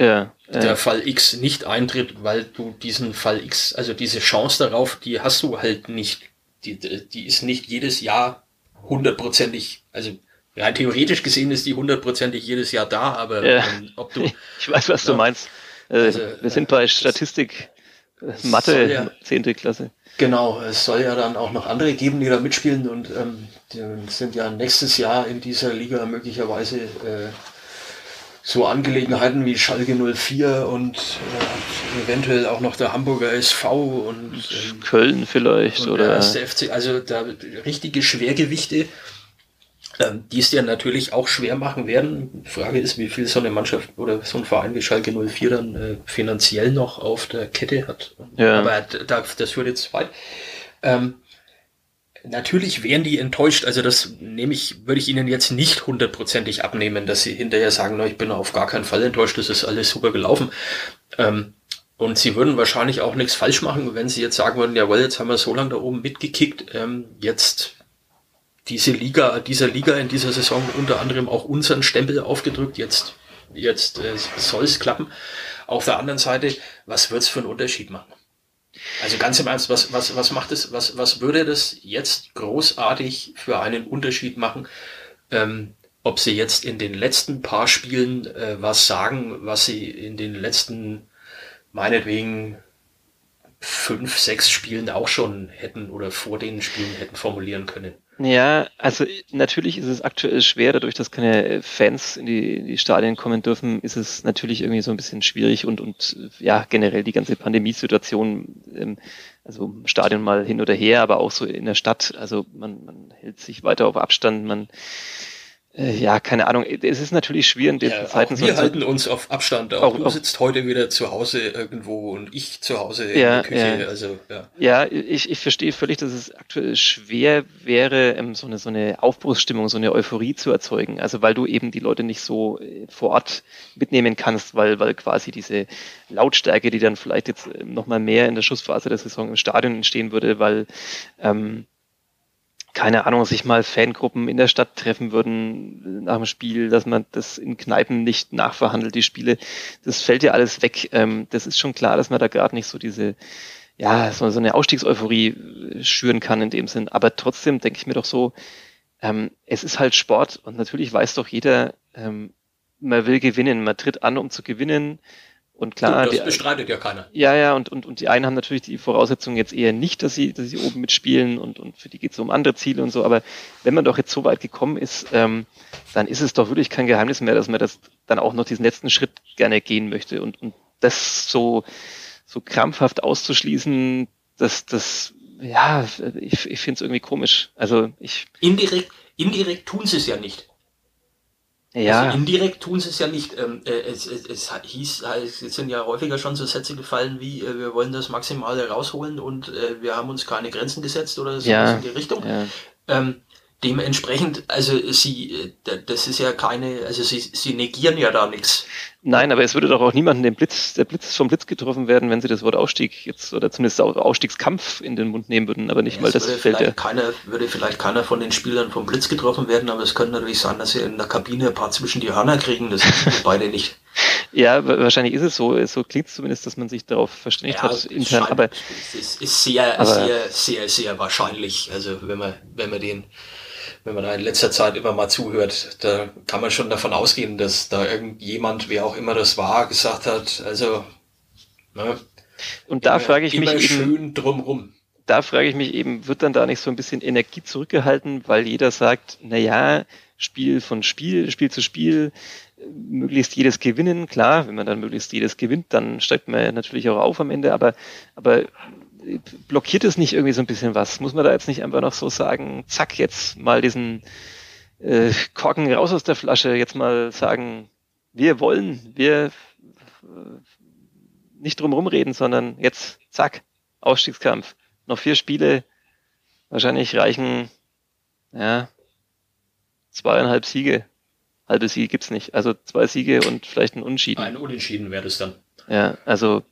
B: ja, der ja. Fall X nicht eintritt, weil du diesen Fall X, also diese Chance darauf, die hast du halt nicht. Die, die ist nicht jedes Jahr hundertprozentig, also rein theoretisch gesehen ist die hundertprozentig jedes Jahr da, aber
A: ja. ähm, ob du. Ich weiß, was du meinst. Äh, also, wir sind bei Statistik, Mathe, zehnte Klasse.
B: Genau, es soll ja dann auch noch andere geben, die da mitspielen und ähm, die sind ja nächstes Jahr in dieser Liga möglicherweise äh, so Angelegenheiten wie Schalke 04 und äh, eventuell auch noch der Hamburger SV und
A: ähm, Köln vielleicht und oder
B: der FC, also da richtige Schwergewichte, ähm, die es ja natürlich auch schwer machen werden. Die Frage ist, wie viel so eine Mannschaft oder so ein Verein wie Schalke 04 dann äh, finanziell noch auf der Kette hat. Ja. Aber da, das führt jetzt weit. Ähm, Natürlich wären die enttäuscht, also das nehme ich, würde ich Ihnen jetzt nicht hundertprozentig abnehmen, dass Sie hinterher sagen, na, ich bin auf gar keinen Fall enttäuscht, das ist alles super gelaufen. Ähm, und Sie würden wahrscheinlich auch nichts falsch machen, wenn Sie jetzt sagen würden, jawohl, jetzt haben wir so lange da oben mitgekickt, ähm, jetzt diese Liga, dieser Liga in dieser Saison unter anderem auch unseren Stempel aufgedrückt, jetzt, jetzt äh, soll es klappen. Auf der anderen Seite, was wird es für einen Unterschied machen? Also ganz im Ernst, was, was, was macht es, was, was würde das jetzt großartig für einen Unterschied machen, ähm, ob sie jetzt in den letzten paar Spielen äh, was sagen, was sie in den letzten, meinetwegen, fünf, sechs Spielen auch schon hätten oder vor den Spielen hätten formulieren können?
A: Ja, also natürlich ist es aktuell schwer, dadurch, dass keine Fans in die, in die Stadien kommen dürfen, ist es natürlich irgendwie so ein bisschen schwierig und, und ja, generell die ganze Pandemiesituation, ähm, also Stadion mal hin oder her, aber auch so in der Stadt, also man, man hält sich weiter auf Abstand, man ja, keine Ahnung. Es ist natürlich schwierig in diesen ja,
B: Zeiten. wir halten uns auf Abstand. Auch, auch du sitzt heute wieder zu Hause irgendwo und ich zu Hause
A: ja, in der Küche. Ja. Also, ja. ja, ich, ich verstehe völlig, dass es aktuell schwer wäre, ähm, so eine, so eine Aufbruchsstimmung, so eine Euphorie zu erzeugen. Also weil du eben die Leute nicht so äh, vor Ort mitnehmen kannst, weil, weil quasi diese Lautstärke, die dann vielleicht jetzt ähm, nochmal mehr in der Schussphase der Saison im Stadion entstehen würde, weil ähm, keine Ahnung, sich mal Fangruppen in der Stadt treffen würden nach dem Spiel, dass man das in Kneipen nicht nachverhandelt, die Spiele, das fällt ja alles weg. Ähm, das ist schon klar, dass man da gerade nicht so diese, ja, so, eine Ausstiegseuphorie äh, schüren kann in dem Sinn. Aber trotzdem denke ich mir doch so, ähm, es ist halt Sport und natürlich weiß doch jeder, ähm, man will gewinnen, man tritt an, um zu gewinnen. Und klar,
B: das die, bestreitet ja keiner.
A: Ja, ja, und, und, und die einen haben natürlich die Voraussetzungen jetzt eher nicht, dass sie, dass sie oben mitspielen und, und für die geht es um andere Ziele und so. Aber wenn man doch jetzt so weit gekommen ist, ähm, dann ist es doch wirklich kein Geheimnis mehr, dass man das dann auch noch diesen letzten Schritt gerne gehen möchte. Und, und das so, so krampfhaft auszuschließen, dass das, ja, ich, ich finde es irgendwie komisch. Also ich.
B: Indirekt, indirekt tun sie es ja nicht. Ja. Also indirekt tun sie es ja nicht. Ähm, äh, es, es, es hieß, es sind ja häufiger schon so Sätze gefallen wie, äh, wir wollen das Maximale rausholen und äh, wir haben uns keine Grenzen gesetzt oder so
A: ja.
B: in die Richtung. Ja. Ähm, dementsprechend, also sie, das ist ja keine, also sie, sie negieren ja da nichts.
A: Nein, aber es würde doch auch niemanden den Blitz, der Blitz vom Blitz getroffen werden, wenn sie das Wort Ausstieg jetzt oder zumindest Ausstiegskampf in den Mund nehmen würden, aber nicht ja, mal das
B: fällt ja. Keiner, würde vielleicht keiner von den Spielern vom Blitz getroffen werden, aber es könnte natürlich sein, dass sie in der Kabine ein paar zwischen die Hörner kriegen, das beide nicht.
A: Ja, wahrscheinlich ist es so, so klingt es zumindest, dass man sich darauf verständigt ja, hat intern, aber
B: es ist sehr, aber, sehr, sehr, sehr wahrscheinlich, also wenn man, wenn man den wenn man da in letzter Zeit immer mal zuhört, da kann man schon davon ausgehen, dass da irgendjemand, wer auch immer das war, gesagt hat, also,
A: ne, und da immer, frage ich mich
B: schön drumrum.
A: Da frage ich mich eben, wird dann da nicht so ein bisschen Energie zurückgehalten, weil jeder sagt, na ja, Spiel von Spiel, Spiel zu Spiel, möglichst jedes gewinnen. Klar, wenn man dann möglichst jedes gewinnt, dann steigt man natürlich auch auf am Ende, aber, aber blockiert es nicht irgendwie so ein bisschen was? Muss man da jetzt nicht einfach noch so sagen, zack, jetzt mal diesen äh, Korken raus aus der Flasche, jetzt mal sagen, wir wollen, wir äh, nicht drum rumreden, sondern jetzt, zack, Ausstiegskampf. Noch vier Spiele, wahrscheinlich reichen, ja, zweieinhalb Siege. Halbe Siege gibt's nicht. Also zwei Siege und vielleicht ein Unschieden.
B: Ein Unentschieden wäre das dann.
A: Ja, also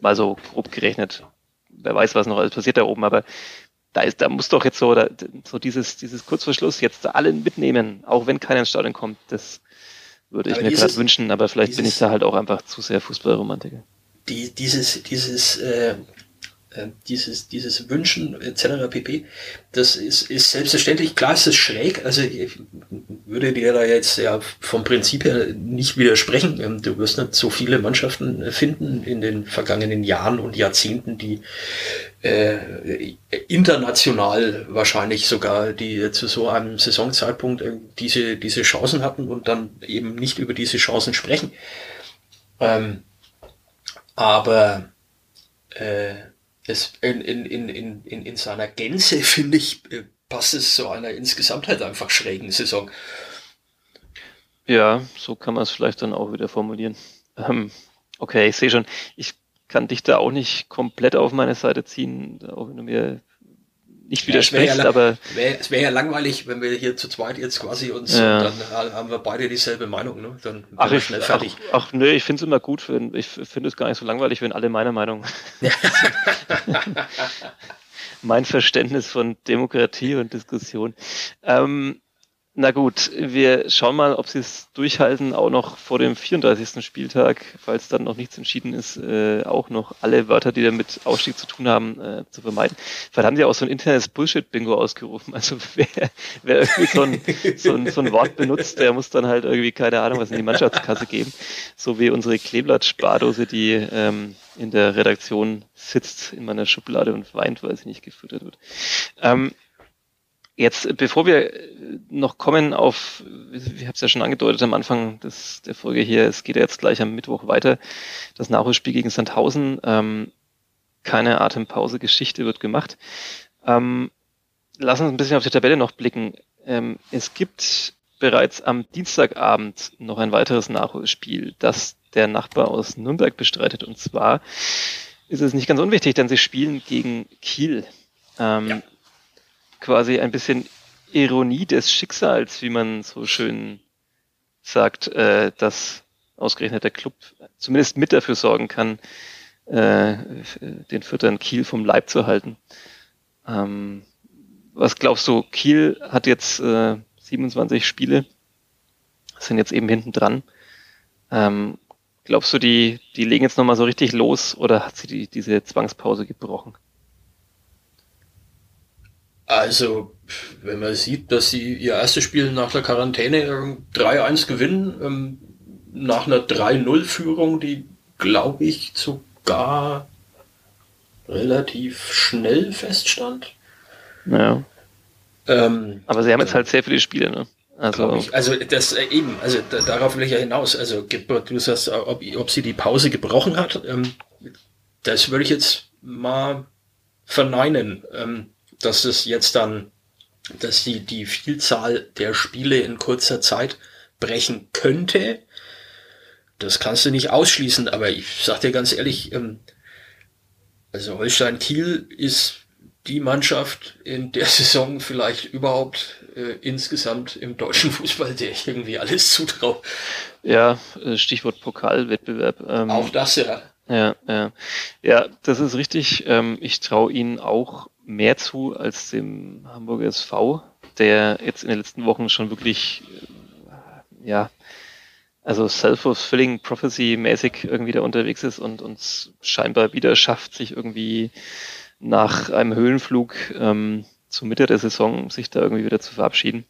A: mal so grob gerechnet wer weiß, was noch alles passiert da oben, aber da ist, da muss doch jetzt so, da, so dieses, dieses Kurzverschluss jetzt alle mitnehmen, auch wenn keiner ins Stadion kommt, das würde ich aber mir gerade wünschen, aber vielleicht dieses, bin ich da halt auch einfach zu sehr Fußballromantiker.
B: Die, dieses, dieses, äh, dieses, dieses Wünschen etc. pp. Das ist, ist selbstverständlich, klar ist es schräg, also ich würde dir da jetzt ja vom Prinzip her nicht widersprechen. Ähm, du wirst nicht so viele Mannschaften finden in den vergangenen Jahren und Jahrzehnten, die äh, international wahrscheinlich sogar, die zu so einem Saisonzeitpunkt äh, diese, diese Chancen hatten und dann eben nicht über diese Chancen sprechen. Ähm, aber äh, es in, in, in, in, in seiner Gänze, finde ich, äh, passt es zu einer insgesamt halt einfach schrägen Saison.
A: Ja, so kann man es vielleicht dann auch wieder formulieren. Ähm, okay, ich sehe schon, ich kann dich da auch nicht komplett auf meine Seite ziehen, auch wenn du mir nicht widersprichst, ja, aber.
B: Wär, es wäre ja langweilig, wenn wir hier zu zweit jetzt quasi uns, ja. dann haben wir beide dieselbe Meinung, ne? Dann
A: ach, ich, schnell fertig. Ach, ach nö, ich finde es immer gut, wenn, ich finde es gar nicht so langweilig, wenn alle meine Meinung. mein Verständnis von Demokratie und Diskussion. Ähm, na gut, wir schauen mal, ob sie es durchhalten, auch noch vor dem 34. Spieltag, falls dann noch nichts entschieden ist, äh, auch noch alle Wörter, die damit Ausstieg zu tun haben, äh, zu vermeiden. Vielleicht haben sie auch so ein internes Bullshit-Bingo ausgerufen. Also wer, wer irgendwie so ein, so, ein, so ein Wort benutzt, der muss dann halt irgendwie, keine Ahnung, was in die Mannschaftskasse geben. So wie unsere Kleeblatt-Spardose, die ähm, in der Redaktion sitzt in meiner Schublade und weint, weil sie nicht gefüttert wird. Ähm, Jetzt, bevor wir noch kommen auf, ich habe es ja schon angedeutet am Anfang des, der Folge hier, es geht ja jetzt gleich am Mittwoch weiter, das Nachholspiel gegen Sandhausen. Ähm, keine Atempause-Geschichte wird gemacht. Ähm, lass uns ein bisschen auf die Tabelle noch blicken. Ähm, es gibt bereits am Dienstagabend noch ein weiteres Nachholspiel, das der Nachbar aus Nürnberg bestreitet. Und zwar ist es nicht ganz unwichtig, denn sie spielen gegen Kiel. Ähm, ja quasi ein bisschen Ironie des Schicksals, wie man so schön sagt, äh, dass ausgerechnet der Club zumindest mit dafür sorgen kann, äh, den Füttern Kiel vom Leib zu halten. Ähm, was glaubst du, Kiel hat jetzt äh, 27 Spiele, sind jetzt eben hinten dran. Ähm, glaubst du, die, die legen jetzt nochmal so richtig los oder hat sie die, diese Zwangspause gebrochen?
B: Also, wenn man sieht, dass sie ihr erstes Spiel nach der Quarantäne 3-1 gewinnen, ähm, nach einer 3-0-Führung, die, glaube ich, sogar relativ schnell feststand.
A: Naja. Ähm, Aber sie haben jetzt halt sehr viele Spiele, ne?
B: Also, ich, also das äh, eben, also da, darauf will ich ja hinaus. Also du sagst, ob, ob sie die Pause gebrochen hat, ähm, das würde ich jetzt mal verneinen. Ähm, dass es jetzt dann, dass die, die Vielzahl der Spiele in kurzer Zeit brechen könnte. Das kannst du nicht ausschließen, aber ich sag dir ganz ehrlich, ähm, also Holstein Kiel ist die Mannschaft in der Saison vielleicht überhaupt äh, insgesamt im deutschen Fußball, der ich irgendwie alles zutraue.
A: Ja, äh, Stichwort Pokalwettbewerb.
B: Ähm, auch das, ja.
A: Ja, ja. Ja, das ist richtig. Ähm, ich traue ihnen auch mehr zu als dem Hamburger SV, der jetzt in den letzten Wochen schon wirklich, äh, ja, also self-fulfilling prophecy mäßig irgendwie da unterwegs ist und uns scheinbar wieder schafft, sich irgendwie nach einem Höhenflug ähm, zur Mitte der Saison sich da irgendwie wieder zu verabschieden.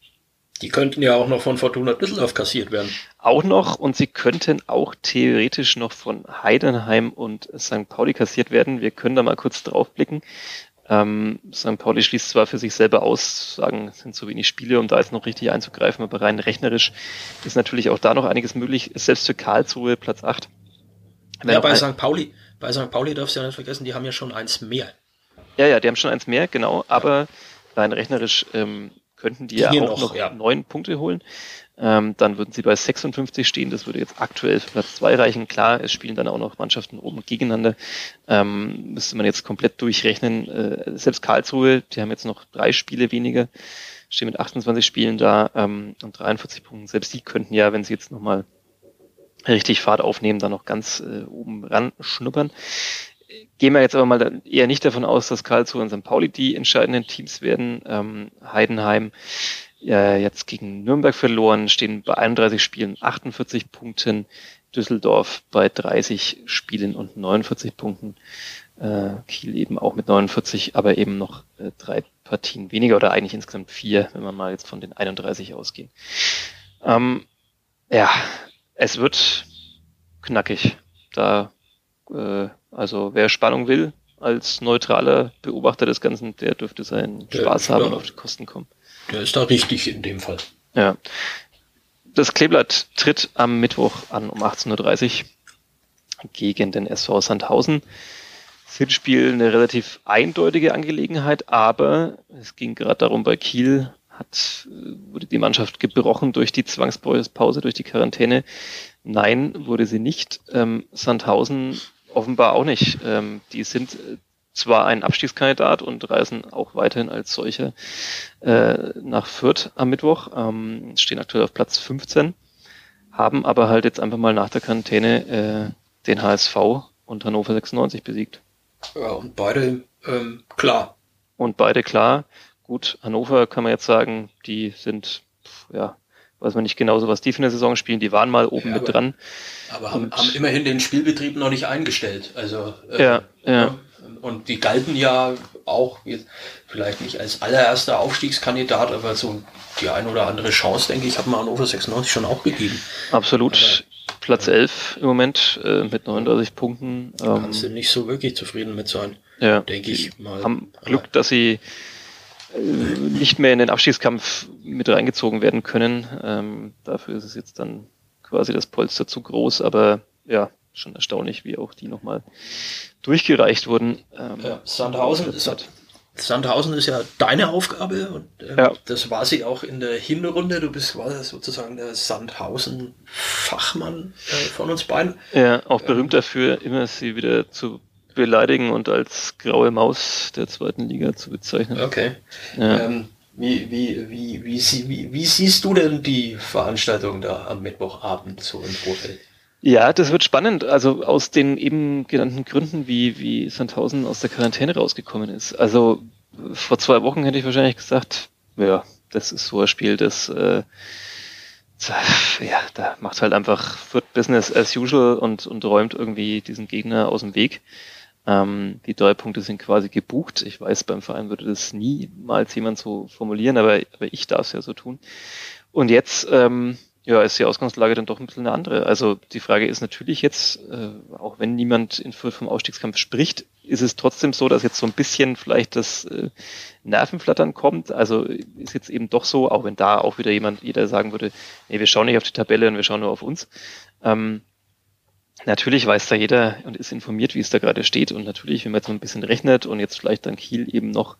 B: Die könnten ja auch noch von Fortuna Düsseldorf kassiert werden.
A: Auch noch und sie könnten auch theoretisch noch von Heidenheim und St. Pauli kassiert werden. Wir können da mal kurz drauf blicken. Ähm, St. Pauli schließt zwar für sich selber aus, sagen, es sind zu wenig Spiele, um da jetzt noch richtig einzugreifen, aber rein rechnerisch ist natürlich auch da noch einiges möglich. Selbst für Karlsruhe Platz 8.
B: ja, bei St. Pauli, bei St. Pauli darfst du ja nicht vergessen, die haben ja schon eins mehr.
A: Ja, ja, die haben schon eins mehr, genau, aber rein rechnerisch ähm, könnten die, die ja auch noch, noch ja. neun Punkte holen. Ähm, dann würden sie bei 56 stehen. Das würde jetzt aktuell für Platz zwei reichen. Klar, es spielen dann auch noch Mannschaften oben gegeneinander. Ähm, müsste man jetzt komplett durchrechnen. Äh, selbst Karlsruhe, die haben jetzt noch drei Spiele weniger, stehen mit 28 Spielen da ähm, und 43 Punkten. Selbst die könnten ja, wenn sie jetzt nochmal richtig Fahrt aufnehmen, dann noch ganz äh, oben ran schnuppern. Gehen wir jetzt aber mal eher nicht davon aus, dass Karlsruhe und St. Pauli die entscheidenden Teams werden. Ähm, Heidenheim ja, jetzt gegen Nürnberg verloren, stehen bei 31 Spielen 48 Punkten, Düsseldorf bei 30 Spielen und 49 Punkten, äh, Kiel eben auch mit 49, aber eben noch äh, drei Partien weniger oder eigentlich insgesamt vier, wenn man mal jetzt von den 31 ausgehen. Ähm, ja, es wird knackig. Da, äh, also wer Spannung will, als neutraler Beobachter des Ganzen, der dürfte seinen Spaß ja, haben und auf die Kosten kommen.
B: Der ist da richtig in dem Fall.
A: Ja. Das Kleeblatt tritt am Mittwoch an um 18.30 Uhr gegen den SV Sandhausen. Hinspiel eine relativ eindeutige Angelegenheit, aber es ging gerade darum, bei Kiel hat, wurde die Mannschaft gebrochen durch die Zwangspause, durch die Quarantäne. Nein, wurde sie nicht. Ähm, Sandhausen offenbar auch nicht. Ähm, die sind zwar ein Abstiegskandidat und reisen auch weiterhin als solche äh, nach Fürth am Mittwoch, ähm, stehen aktuell auf Platz 15, haben aber halt jetzt einfach mal nach der Quarantäne äh, den HSV und Hannover 96 besiegt.
B: Ja, und beide ähm, klar.
A: Und beide klar. Gut, Hannover kann man jetzt sagen, die sind, ja, weiß man nicht genauso, was die für eine Saison spielen, die waren mal oben ja, mit
B: aber,
A: dran.
B: Aber haben, haben immerhin den Spielbetrieb noch nicht eingestellt. Also
A: äh, ja, ja.
B: Und die galten ja auch vielleicht nicht als allererster Aufstiegskandidat, aber so die ein oder andere Chance, denke ich, hat man Hannover 96 schon auch gegeben.
A: Absolut. Aber, Platz 11 im Moment äh, mit 39 Punkten.
B: Ähm, kannst du nicht so wirklich zufrieden mit sein,
A: ja, denke ich mal. Haben Glück, dass sie äh, nicht mehr in den Abstiegskampf mit reingezogen werden können. Ähm, dafür ist es jetzt dann quasi das Polster zu groß, aber ja, schon erstaunlich, wie auch die nochmal durchgereicht wurden.
B: Ähm, ja, Sandhausen, ist, Sandhausen ist ja deine Aufgabe und ähm, ja. das war sie auch in der Hinrunde. Du bist quasi sozusagen der Sandhausen-Fachmann äh, von uns beiden.
A: Ja, auch berühmt ähm, dafür, immer sie wieder zu beleidigen und als graue Maus der zweiten Liga zu bezeichnen.
B: Okay. Ja. Ähm, wie, wie, wie, wie, wie, wie, siehst du denn die Veranstaltung da am Mittwochabend so im Vorfeld?
A: Ja, das wird spannend. Also aus den eben genannten Gründen, wie, wie Sandhausen aus der Quarantäne rausgekommen ist. Also vor zwei Wochen hätte ich wahrscheinlich gesagt, ja, das ist so ein Spiel, das äh, ja, da macht halt einfach wird Business as usual und, und räumt irgendwie diesen Gegner aus dem Weg. Ähm, die drei Punkte sind quasi gebucht. Ich weiß, beim Verein würde das niemals jemand so formulieren, aber, aber ich darf es ja so tun. Und jetzt ähm, ja, ist die Ausgangslage dann doch ein bisschen eine andere. Also die Frage ist natürlich jetzt, äh, auch wenn niemand in Fürth vom Ausstiegskampf spricht, ist es trotzdem so, dass jetzt so ein bisschen vielleicht das äh, Nervenflattern kommt. Also ist jetzt eben doch so, auch wenn da auch wieder jemand, jeder sagen würde, nee, wir schauen nicht auf die Tabelle und wir schauen nur auf uns. Ähm, Natürlich weiß da jeder und ist informiert, wie es da gerade steht. Und natürlich, wenn man jetzt mal ein bisschen rechnet und jetzt vielleicht dann Kiel eben noch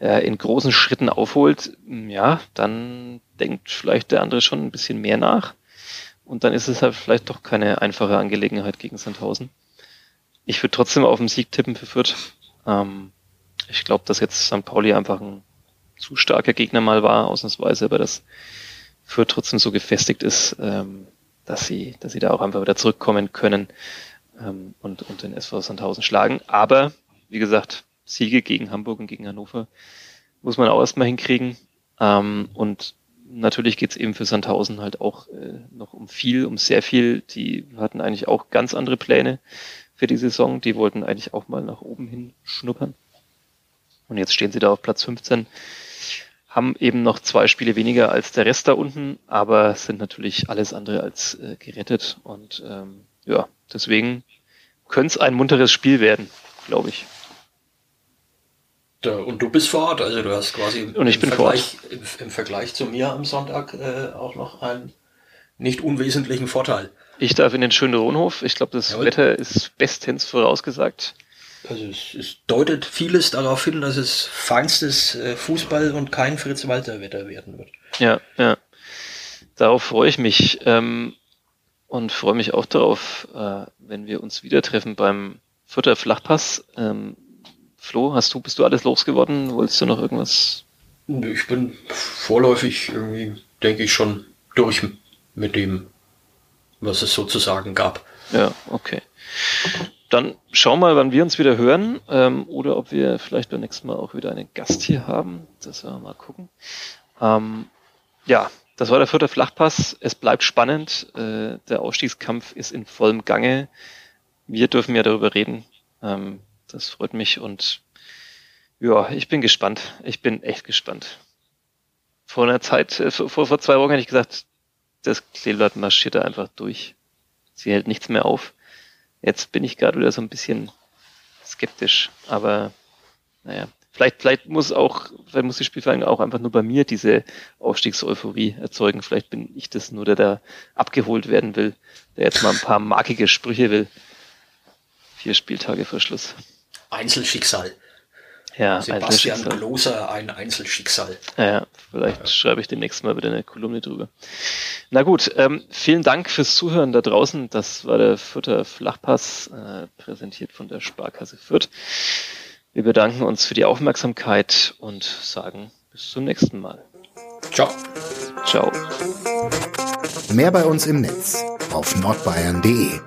A: äh, in großen Schritten aufholt, ja, dann denkt vielleicht der andere schon ein bisschen mehr nach. Und dann ist es halt vielleicht doch keine einfache Angelegenheit gegen Sandhausen. Ich würde trotzdem auf den Sieg tippen für Fürth. Ähm, ich glaube, dass jetzt St. Pauli einfach ein zu starker Gegner mal war, ausnahmsweise, aber dass Fürth trotzdem so gefestigt ist, ähm, dass sie, dass sie da auch einfach wieder zurückkommen können ähm, und, und den SV Sandhausen schlagen. Aber, wie gesagt, Siege gegen Hamburg und gegen Hannover muss man auch erstmal hinkriegen. Ähm, und natürlich geht's eben für Sandhausen halt auch äh, noch um viel, um sehr viel. Die hatten eigentlich auch ganz andere Pläne für die Saison. Die wollten eigentlich auch mal nach oben hin schnuppern. Und jetzt stehen sie da auf Platz 15, haben eben noch zwei Spiele weniger als der Rest da unten, aber sind natürlich alles andere als äh, gerettet. Und ähm, ja, deswegen könnte es ein munteres Spiel werden, glaube ich.
B: Und du bist vor Ort, also du hast quasi
A: und ich bin
B: Vergleich, im, im, Vergleich zu mir am Sonntag äh, auch noch einen nicht unwesentlichen Vorteil.
A: Ich darf in den schönen Rohnhof. Ich glaube, das Jawohl. Wetter ist bestens vorausgesagt.
B: Also es, es, deutet vieles darauf hin, dass es feinstes äh, Fußball und kein Fritz-Walter-Wetter werden wird.
A: Ja, ja. Darauf freue ich mich ähm, und freue mich auch darauf, äh, wenn wir uns wieder treffen beim Vierter Flachpass. Ähm, Flo, hast du, bist du alles losgeworden? Wolltest du noch irgendwas?
B: Ich bin vorläufig irgendwie, denke ich, schon durch mit dem, was es sozusagen gab.
A: Ja, okay. Dann schauen wir mal, wann wir uns wieder hören ähm, oder ob wir vielleicht beim nächsten Mal auch wieder einen Gast hier haben. Das werden wir mal gucken. Ähm, ja, das war der vierte Flachpass. Es bleibt spannend. Äh, der Ausstiegskampf ist in vollem Gange. Wir dürfen ja darüber reden. Ähm, das freut mich und ja, ich bin gespannt. Ich bin echt gespannt. Vor einer Zeit, äh, vor, vor zwei Wochen hätte ich gesagt, das Kleeblatt marschiert da einfach durch. Sie hält nichts mehr auf. Jetzt bin ich gerade wieder so ein bisschen skeptisch, aber naja, vielleicht, vielleicht muss auch, vielleicht muss die Spielvereinigung auch einfach nur bei mir diese Aufstiegseuphorie erzeugen. Vielleicht bin ich das nur, der da abgeholt werden will, der jetzt mal ein paar markige Sprüche will. Vier Spieltage vor Schluss.
B: Einzelschicksal.
A: Ja,
B: Sebastian Gloser, ein Einzelschicksal.
A: Ja, vielleicht ja. schreibe ich demnächst mal wieder eine Kolumne drüber. Na gut, ähm, vielen Dank fürs Zuhören da draußen. Das war der Fürther Flachpass, äh, präsentiert von der Sparkasse Fürth. Wir bedanken uns für die Aufmerksamkeit und sagen bis zum nächsten Mal.
B: Ciao.
A: Ciao.
C: Mehr bei uns im Netz auf nordbayern.de